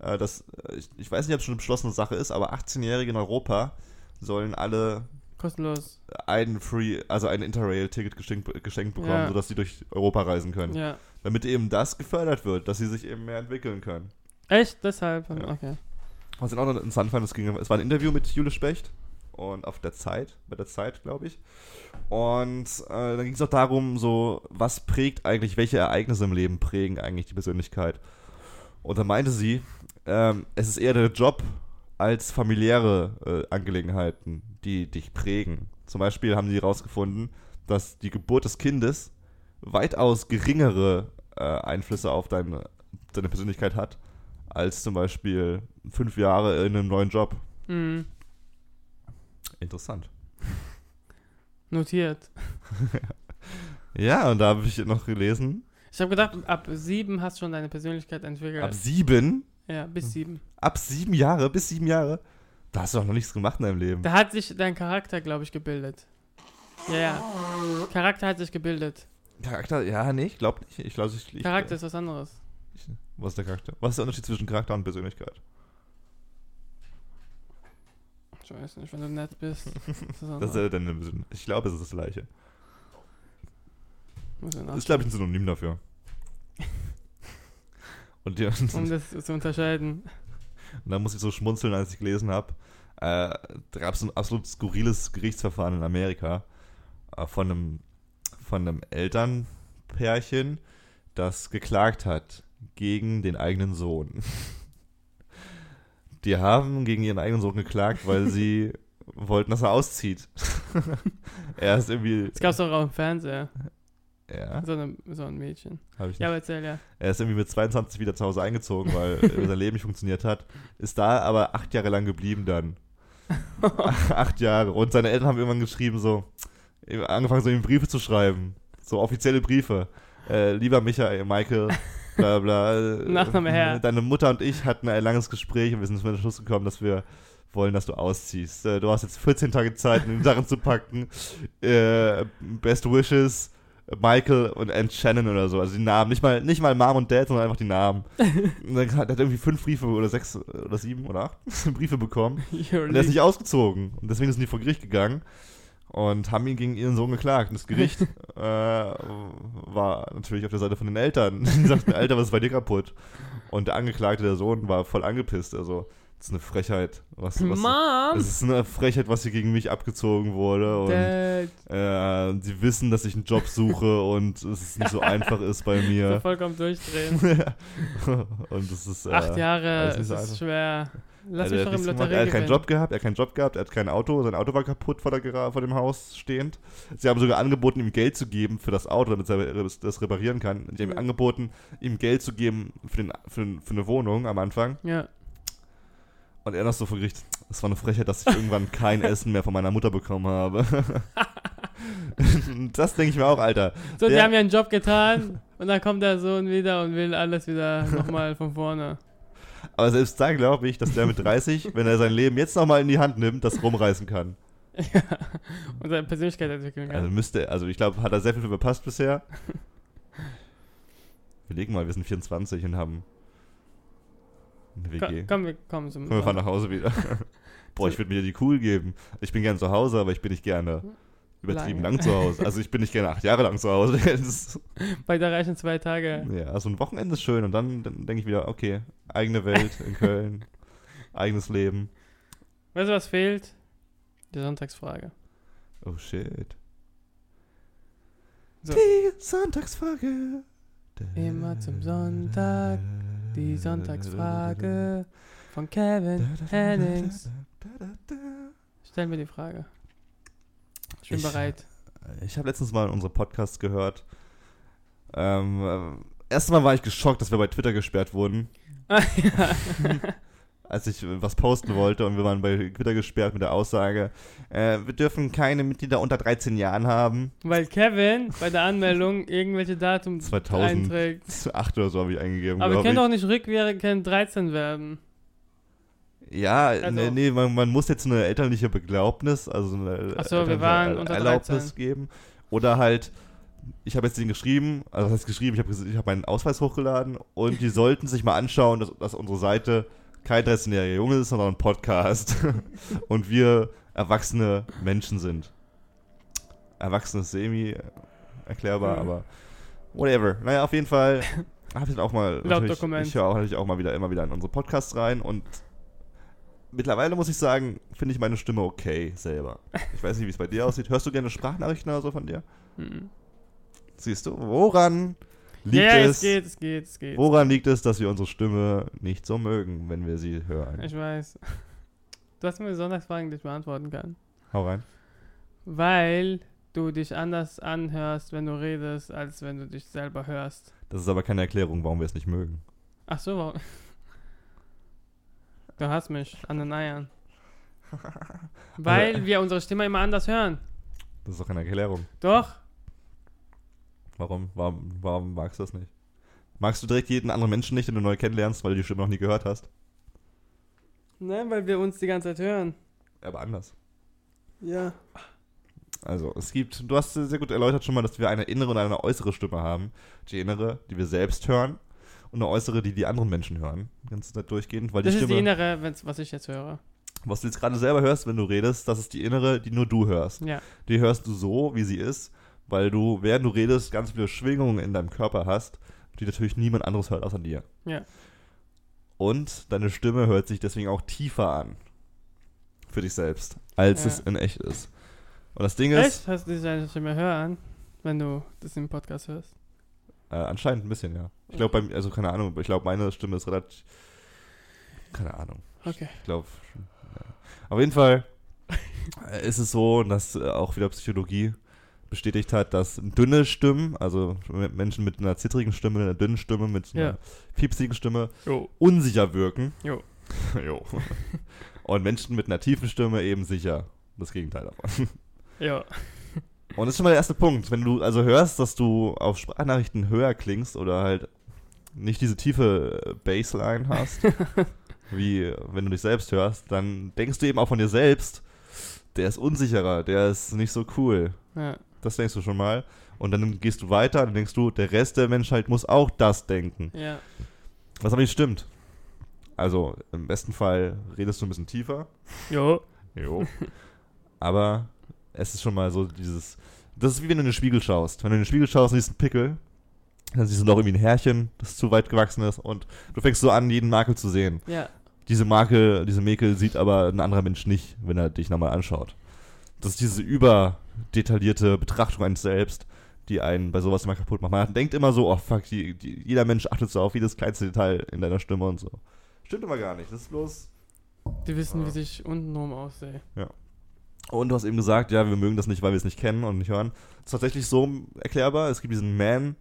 äh, das, äh, ich, ich weiß nicht, ob es schon eine beschlossene Sache ist, aber 18-Jährige in Europa sollen alle Kostenlos. ein Free, also ein Interrail-Ticket geschenkt, geschenkt bekommen, Ja. sodass sie durch Europa reisen können. Ja. Damit eben das gefördert wird, dass sie sich eben mehr entwickeln können. Echt? Deshalb? Ja. Okay. Was ich auch noch interessant fand, es, ging, es war ein Interview mit Jule Specht und auf der Zeit, bei der Zeit, glaube ich. Und äh, dann ging es auch darum, so, was prägt eigentlich, welche Ereignisse im Leben prägen eigentlich die Persönlichkeit. Und da meinte sie, ähm, es ist eher der Job als familiäre äh, Angelegenheiten, die dich prägen. Zum Beispiel haben sie herausgefunden, dass die Geburt des Kindes weitaus geringere äh, Einflüsse auf deine, deine Persönlichkeit hat, als zum Beispiel fünf Jahre in einem neuen Job. Mhm. Interessant. Notiert. Ja, und da habe ich noch gelesen, Ich habe gedacht, ab sieben hast du schon deine Persönlichkeit entwickelt. ab sieben, ja, bis sieben. ab sieben Jahre, bis sieben Jahre, da hast du doch noch nichts gemacht in deinem Leben. Da hat sich dein Charakter, glaube ich, gebildet. Ja, ja. Charakter hat sich gebildet. Charakter, ja, nee, ich glaube nicht. Ich glaube, ich, ich, Charakter ist was anderes. Ich, was ist der Charakter? Was ist der Unterschied zwischen Charakter und Persönlichkeit? Ich weiß nicht, wenn du nett bist. Das ist ja bisschen, ich glaube, es ist das gleiche. Das ist, glaube ich, ein Synonym dafür. Und, und um das zu unterscheiden. da muss ich so schmunzeln, als ich gelesen habe. Äh, da gab es ein absolut skurriles Gerichtsverfahren in Amerika äh, von einem, von einem Elternpärchen, das geklagt hat gegen den eigenen Sohn. Die haben gegen ihren eigenen Sohn geklagt, weil sie wollten, dass er auszieht. er ist irgendwie. Das gab es doch auch im Fernseher. Ja, So, eine, so ein Mädchen. habe ich Ja, nicht. aber erzähl ja. Er ist irgendwie mit 22 wieder zu Hause eingezogen, weil sein Leben nicht funktioniert hat. Ist da aber acht Jahre lang geblieben dann. acht Jahre. Und seine Eltern haben irgendwann geschrieben, so, angefangen, so ihm Briefe zu schreiben. So offizielle Briefe. Äh, lieber Michael, Michael, bla bla. äh, Nachname Herr. Deine Mutter und ich hatten ein langes Gespräch und wir sind zum Entschluss gekommen, dass wir wollen, dass du ausziehst. Äh, du hast jetzt 14 Tage Zeit, um die Sachen zu packen. Äh, best Wishes, Michael und Aunt Shannon oder so. Also die Namen. Nicht mal, nicht mal Mom und Dad, sondern einfach die Namen. und dann hat er irgendwie fünf Briefe oder sechs oder sieben oder acht Briefe bekommen. Und er ist nicht ausgezogen. Und deswegen sind die vor Gericht gegangen und haben ihn gegen ihren Sohn geklagt. Und das Gericht äh, war natürlich auf der Seite von den Eltern. Die sagten, Alter, was ist bei dir kaputt? Und der Angeklagte, der Sohn, war voll angepisst. Also, das ist eine Frechheit. Was, was, Mom! es ist eine Frechheit, was hier gegen mich abgezogen wurde. Und äh, sie wissen, dass ich einen Job suche und es nicht so einfach ist bei So mir. vollkommen durchdrehen. und es ist. Äh, Acht Jahre, so ist einfach. schwer. Lass er, mich doch im. Lotterie er hat keinen. Job gehabt, er hat keinen Job gehabt, er hat kein Auto, sein Auto war kaputt vor, der, vor dem Haus stehend. Sie haben sogar angeboten, ihm Geld zu geben für das Auto, damit er das reparieren kann. Sie haben ihm Ja. angeboten, ihm Geld zu geben für, den, für, für eine Wohnung am Anfang. Ja. Und er noch so vor Gericht, das war eine Frechheit, dass ich irgendwann kein Essen mehr von meiner Mutter bekommen habe. das denke ich mir auch, Alter. So, die Der- haben ja einen Job getan und dann kommt der Sohn wieder und will alles wieder nochmal von vorne. Aber selbst da glaube ich, dass der mit 30, wenn er sein Leben jetzt nochmal in die Hand nimmt, das rumreißen kann. Ja. Und seine Persönlichkeit entwickeln kann. Also müsste, also ich glaube, hat er sehr viel verpasst bisher. Wir legen mal, wir sind 24 und haben eine WG. komm, komm, wir kommen zum. Komm, wir fahren nach Hause wieder. Boah, ich würde mir die cool geben. Ich bin gern zu Hause, aber ich bin nicht gerne übertrieben Lange. lang zu Hause. Also ich bin nicht gerne acht Jahre lang zu Hause. Bei der reichen zwei Tage. ja, also ein Wochenende ist schön und dann, dann denke ich wieder, okay, eigene Welt in Köln, eigenes Leben. Weißt du, was fehlt? Die Sonntagsfrage. Oh shit. So. Die Sonntagsfrage. Immer zum Sonntag, Die Sonntagsfrage von Kevin Hennings. Stell mir die Frage. Ich bin Ich- bereit. Ich habe letztens mal unsere Podcasts gehört. Ähm, äh, erstmal war ich geschockt, dass wir bei Twitter gesperrt wurden, Ah, ja. als ich was posten wollte und wir waren bei Twitter gesperrt mit der Aussage, äh, wir dürfen keine Mitglieder unter 13 Jahren haben. Weil Kevin bei der Anmeldung irgendwelche Datum 2000. einträgt. 8 oder so habe ich eingegeben, Aber wir können doch nicht rückwirkend 13 werden. Ja, Also- nee, nee man, man muss jetzt eine elterliche Beglaubnis, also eine Ach so, wir waren Erlaubnis 13. geben. Oder halt ich habe jetzt den geschrieben, also was heißt geschrieben, ich habe ich hab meinen Ausweis hochgeladen und die sollten sich mal anschauen, dass, dass unsere Seite kein 13-jähriger Junge ist, sondern ein Podcast und wir erwachsene Menschen sind. Erwachsene ist semi erklärbar, Mhm. aber whatever. Naja, auf jeden Fall habe ich dann auch mal Laut Dokument. ich höre auch, natürlich auch mal wieder immer wieder in unsere Podcasts rein und mittlerweile muss ich sagen, finde ich meine Stimme okay selber. Ich weiß nicht, wie es bei dir aussieht. Hörst du gerne Sprachnachrichten oder so von dir? Mhm. Siehst du, woran liegt Ja, es? es geht, es geht, es geht. Woran liegt es, dass wir unsere Stimme nicht so mögen, wenn wir sie hören? Ich weiß. Du hast mir Sonntagsfragen, die ich beantworten kann. Hau rein. Weil du dich anders anhörst, wenn du redest, als wenn du dich selber hörst. Das ist aber keine Erklärung, warum wir es nicht mögen. Ach so, warum? Du hast mich an den Eiern. Weil Also- wir unsere Stimme immer anders hören. Das ist doch keine Erklärung. Doch. Warum, warum, warum magst du das nicht? Magst du direkt jeden anderen Menschen nicht, den du neu kennenlernst, weil du die Stimme noch nie gehört hast? Nein, weil wir uns die ganze Zeit hören. Aber anders. Ja. Also, es gibt, du hast sehr gut erläutert schon mal, dass wir eine innere und eine äußere Stimme haben. Die innere, die wir selbst hören, und eine äußere, die die anderen Menschen hören. Zeit durchgehend, weil Das die ist Stimme, die innere, was ich jetzt höre. was du jetzt gerade selber hörst, wenn du redest, das ist die innere, die nur du hörst. Ja. Die hörst du so, wie sie ist, weil du, während du redest, ganz viele Schwingungen in deinem Körper hast, die natürlich niemand anderes hört außer dir. Ja. Und deine Stimme hört sich deswegen auch tiefer an. Für dich selbst, als Ja. es in echt ist. Und das Ding ist, Echt? Hast du dich eigentlich immer hören, wenn du das im Podcast hörst? äh, anscheinend ein bisschen, ja. Ich glaube, bei also keine Ahnung, ich glaube, meine Stimme ist relativ. Keine Ahnung. Okay. Ich glaube. Ja. Auf jeden Fall ist es so, dass äh, auch wieder Psychologie bestätigt hat, dass dünne Stimmen, also Menschen mit einer zittrigen Stimme, einer dünnen Stimme, mit einer Ja. piepsigen Stimme, Jo. unsicher wirken. Jo. jo. Und Menschen mit einer tiefen Stimme eben sicher. Das Gegenteil davon. Ja. Und das ist schon mal der erste Punkt. Wenn du also hörst, dass du auf Sprachnachrichten höher klingst oder halt nicht diese tiefe äh, Bassline hast, wie wenn du dich selbst hörst, dann denkst du eben auch von dir selbst, der ist unsicherer, der ist nicht so cool. Ja. Das denkst du schon mal. Und dann gehst du weiter, dann denkst du, der Rest der Menschheit muss auch das denken. Ja. Was aber nicht stimmt. Also im besten Fall redest du ein bisschen tiefer. Jo. Jo. Aber es ist schon mal so dieses. Das ist wie wenn du in den Spiegel schaust. Wenn du in den Spiegel schaust und siehst einen Pickel, dann siehst du noch irgendwie ein Härchen, das zu weit gewachsen ist und du fängst so an, jeden Makel zu sehen. Ja. Diese Makel, diese Mäkel sieht aber ein anderer Mensch nicht, wenn er dich nochmal anschaut. Das ist diese überdetaillierte Betrachtung eines Selbst, die einen bei sowas immer kaputt macht. Man denkt immer so, oh fuck, die, die, jeder Mensch achtet so auf jedes kleinste Detail in deiner Stimme und so. Stimmt aber gar nicht. Das ist bloß Die wissen, Ja. wie ich untenrum aussehe. Und du hast eben gesagt, ja, wir mögen das nicht, weil wir es nicht kennen und nicht hören. Das ist tatsächlich so erklärbar. Es gibt diesen Man,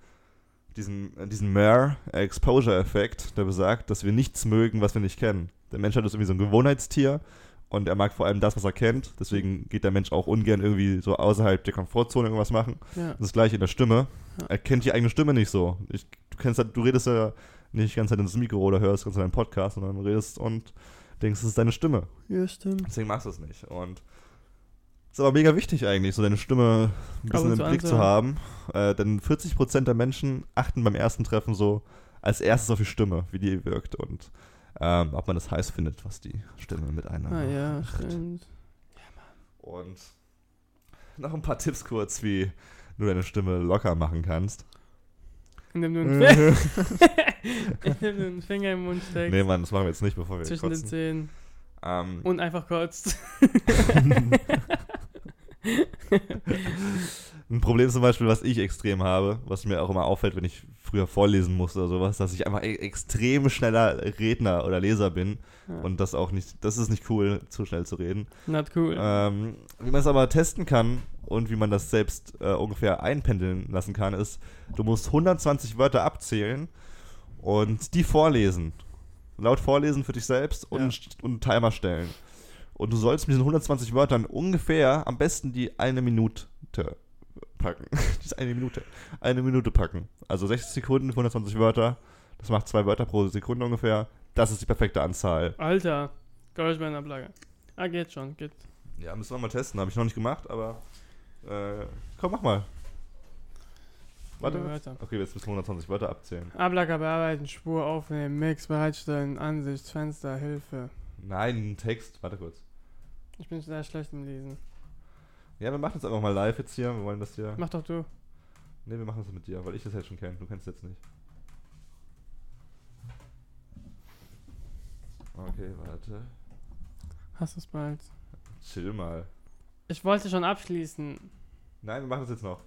diesen, äh, diesen Mare-Exposure-Effekt, der besagt, dass wir nichts mögen, was wir nicht kennen. Der Mensch hat ist irgendwie so ein Gewohnheitstier und er mag vor allem das, was er kennt. Deswegen geht der Mensch auch ungern irgendwie so außerhalb der Komfortzone irgendwas machen. Ja. Das gleiche in der Stimme. Er kennt die eigene Stimme nicht so. Ich, du, kennst, halt- du redest ja nicht ganz ins Mikro oder hörst ganz deinen Podcast, sondern du redest und denkst, es ist deine Stimme. Ja, stimmt. Deswegen machst du es nicht. Und ist aber mega wichtig eigentlich, so deine Stimme ein bisschen im Blick zu haben. Äh, denn 40% der Menschen achten beim ersten Treffen so als erstes auf die Stimme, wie die wirkt und ähm, ob man das heiß findet, was die Stimme mit einer Ah ja, macht. stimmt. Und noch ein paar Tipps kurz, wie du deine Stimme locker machen kannst. Indem du einen, Indem du einen Finger im Mund steckst. nee, Mann, das machen wir jetzt nicht, bevor wir zwischen den kotzen. Zähnen. Ähm, Und einfach kotzt. Ein Problem zum Beispiel, was ich extrem habe, was mir auch immer auffällt, wenn ich früher vorlesen musste oder sowas, dass ich einfach e extrem schneller Redner oder Leser bin Ja. und das auch nicht, das ist nicht cool, zu schnell zu reden. Not cool. Ähm, wie man es aber testen kann und wie man das selbst äh, ungefähr einpendeln lassen kann, ist, du musst 120 Wörter abzählen und die vorlesen. Laut vorlesen für dich selbst und, und einen Timer stellen. Und du sollst mit diesen 120 Wörtern ungefähr am besten die eine Minute packen. Diese eine Minute. Eine Minute packen. Also 60 Sekunden, 120 Wörter. Das macht zwei Wörter pro Sekunde ungefähr. Das ist die perfekte Anzahl. Alter. Geräuschbeinablage. Ah, geht schon. Geht. Ja, müssen wir mal testen. Habe ich noch nicht gemacht, aber äh, komm, mach mal. Warte. Wörter. Okay, jetzt bis 120 Wörter abzählen. Ablager bearbeiten, Spur aufnehmen, Mix bereitstellen, Ansicht, Fenster, Hilfe. Nein, Text. Warte kurz. Ich bin sehr schlecht im Lesen. Ja, wir machen das einfach mal live jetzt hier. Wir wollen das hier. Mach doch du. Ne, wir machen das mit dir, weil ich das jetzt schon kenne. Du kennst es jetzt nicht. Okay, warte. Hast du es bald? Chill mal. Ich wollte schon abschließen. Nein, wir machen das jetzt noch.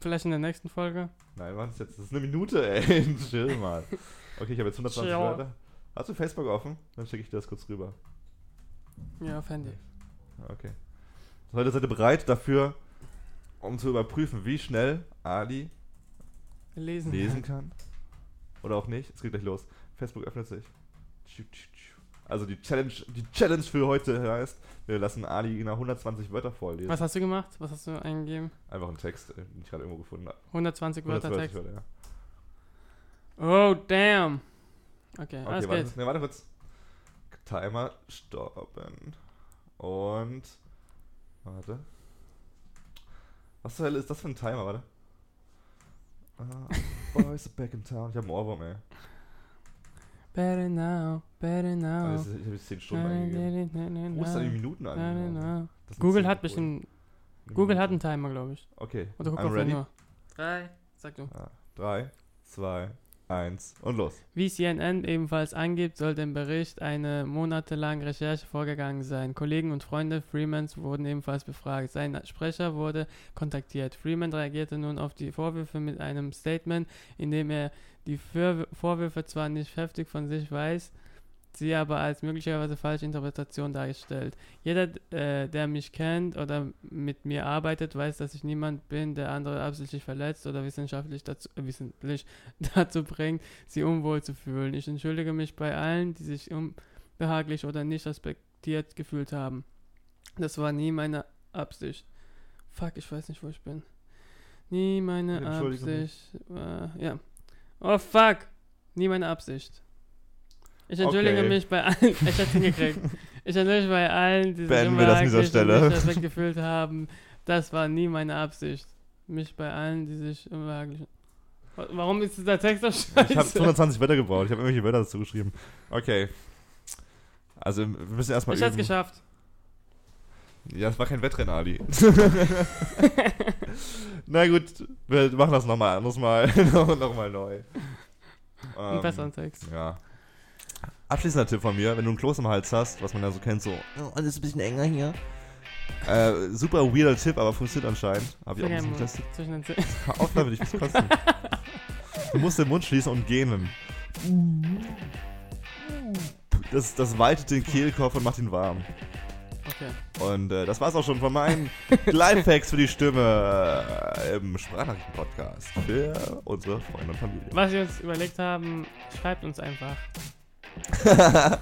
Vielleicht in der nächsten Folge. Nein, wir machen das jetzt. Das ist eine Minute, ey. Chill mal. Okay, ich habe jetzt 120 Chill. Wörter. Hast du Facebook offen? Dann schicke ich dir das kurz rüber. Ja, auf Handy. Okay. Heute seid ihr bereit dafür, um zu überprüfen, wie schnell Ali Lesen. lesen kann? Oder auch nicht? Es geht gleich los. Facebook öffnet sich. Also die Challenge, die Challenge für heute heißt, wir lassen Ali nach 120 Wörter vorlesen. Was hast du gemacht? Was hast du eingegeben? Einfach ein Text, den ich gerade irgendwo gefunden habe. 120 Wörter 120 Text. Wörter, ja. Oh, damn. Okay, Okay, alles warte, geht. nee, warte kurz. Timer stoppen. Und. Warte. Was zur Hölle ist das für ein Timer, warte? Ah, boys are back in town. Ich hab einen Ohrwurm, ey. Better now, better now. Also, ich habe jetzt 10 Stunden eingegeben. Wo ist da die Minuten an? Google 10 hat bestimmt. Google hat einen Timer, glaube ich. Okay. Oder guck I'm auf ready. Drei. Sag du. Ah, 3, 2, 1 und los. Wie CNN ebenfalls angibt, soll dem Bericht eine monatelange Recherche vorgegangen sein. Kollegen und Freunde Freemans wurden ebenfalls befragt. Sein Sprecher wurde kontaktiert. Freeman reagierte nun auf die Vorwürfe mit einem Statement, in dem er die Vorwür- Vorwürfe zwar nicht heftig von sich weiß, sie aber als möglicherweise falsche Interpretation dargestellt. Jeder, äh, der mich kennt oder mit mir arbeitet, weiß, dass ich niemand bin, der andere absichtlich verletzt oder wissenschaftlich dazu, äh, wissentlich dazu bringt, sie unwohl zu fühlen. Ich entschuldige mich bei allen, die sich unbehaglich oder nicht respektiert gefühlt haben. Das war nie meine Absicht. Fuck, ich weiß nicht, wo ich bin. Nie meine. Absicht. Äh, ja. Oh fuck. Nie meine Absicht. Ich entschuldige Okay. mich bei allen. Ich hab's hingekriegt. Ich entschuldige mich bei allen, die sich Beenden wir das an dieser Stelle. nicht respekt gefühlt haben. Das war nie meine Absicht. Mich bei allen, die sich unbehaglich. Warum ist dieser Text so scheiße? Ich habe 220 Wörter gebraucht. Ich habe irgendwelche Wörter dazu geschrieben. Okay. Also, wir müssen erstmal Ich hab's geschafft. Ja, das war kein Wettrennen, Ali. Na gut, wir machen das nochmal anderes Mal. nochmal neu. Ein Ähm, besseren Text. Ja. Abschließender Tipp von mir, wenn du ein Kloß im Hals hast, was man ja so kennt, so, oh, alles ein bisschen enger hier. Äh, super weirder Tipp, aber funktioniert anscheinend. Hab ich auch ein bisschen Finger im getestet. Zwischen den Zähnen. Hör auf damit, ich muss kotzen. Du musst den Mund schließen und gähnen. Das, das weitet den Kehlkopf und macht ihn warm. Okay. Und äh, das war's auch schon von meinen Lifehacks für die Stimme äh, im Sprachnachrichten-Podcast für unsere Freunde und Familie. Was wir uns überlegt haben, schreibt uns einfach.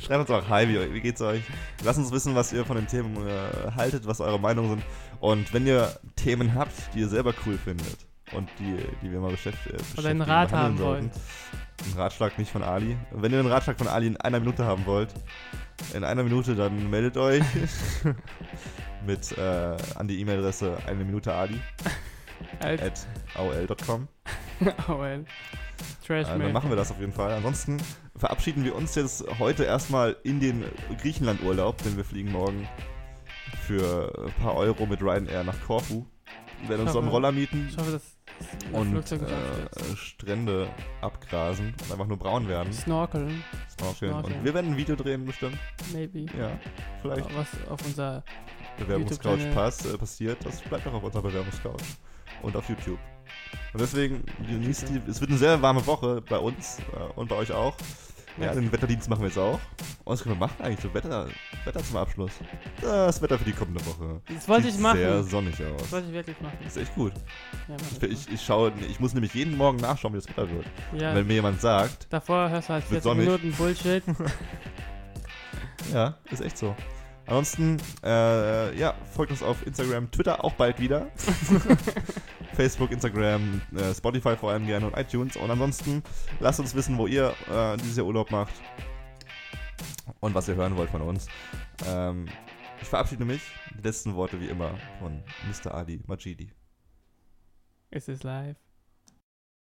Schreibt uns auch, hi, wie, wie geht's euch? Lasst uns wissen, was ihr von den Themen äh, haltet, was eure Meinungen sind. Und wenn ihr Themen habt, die ihr selber cool findet und die, die wir mal beschäft äh, Oder einen beschäftigen, Rat haben sollten, Ein Ratschlag nicht von Ali. Wenn ihr einen Ratschlag von Ali in einer Minute haben wollt, in einer Minute, dann meldet euch mit äh, an die E-Mail-Adresse eine Minute Ali at aol.com. AOL. Trash Äh, dann machen wir das auf jeden Fall. Ansonsten verabschieden wir uns jetzt heute erstmal in den Griechenland-Urlaub, denn wir fliegen morgen für ein paar Euro mit Ryanair nach Korfu. Wir werden uns dort einen Roller mieten Ich hoffe, dass das und äh, Strände abgrasen und einfach nur braun werden. Snorkeln, Snorkeln. Snorkeln. Und wir werden ein Video drehen bestimmt. maybe. Ja, vielleicht. Was auf unser Bewerbungscouch pass, äh, passiert, das bleibt auch auf unserer Bewerbungscouch. Und auf YouTube. Und deswegen genießt die. Es wird eine sehr warme Woche bei uns äh, und bei euch auch. Ja, den Wetterdienst machen wir jetzt auch. Und was können wir machen eigentlich? So Wetter, Wetter zum Abschluss. Das Wetter für die kommende Woche. Das wollte ich Sieht machen. Sehr sonnig Das aus. wollte ich wirklich machen. Ist echt gut. Ja, Ich, das ich, ich, schaue, ich muss nämlich jeden Morgen nachschauen, wie das Wetter wird. ja. Wenn mir jemand sagt, Davor hörst du halt Wird 40 sonnig. Minuten Bullshit. Ja, ist echt so. Ansonsten, äh, ja, folgt uns auf Instagram, Twitter auch bald wieder. Facebook, Instagram, äh, Spotify vor allem gerne und iTunes. Und ansonsten lasst uns wissen, wo ihr äh, dieses Jahr Urlaub macht und was ihr hören wollt von uns. Ähm, ich verabschiede mich. Die letzten Worte wie immer von Mr. Ali Majidi. Es ist live.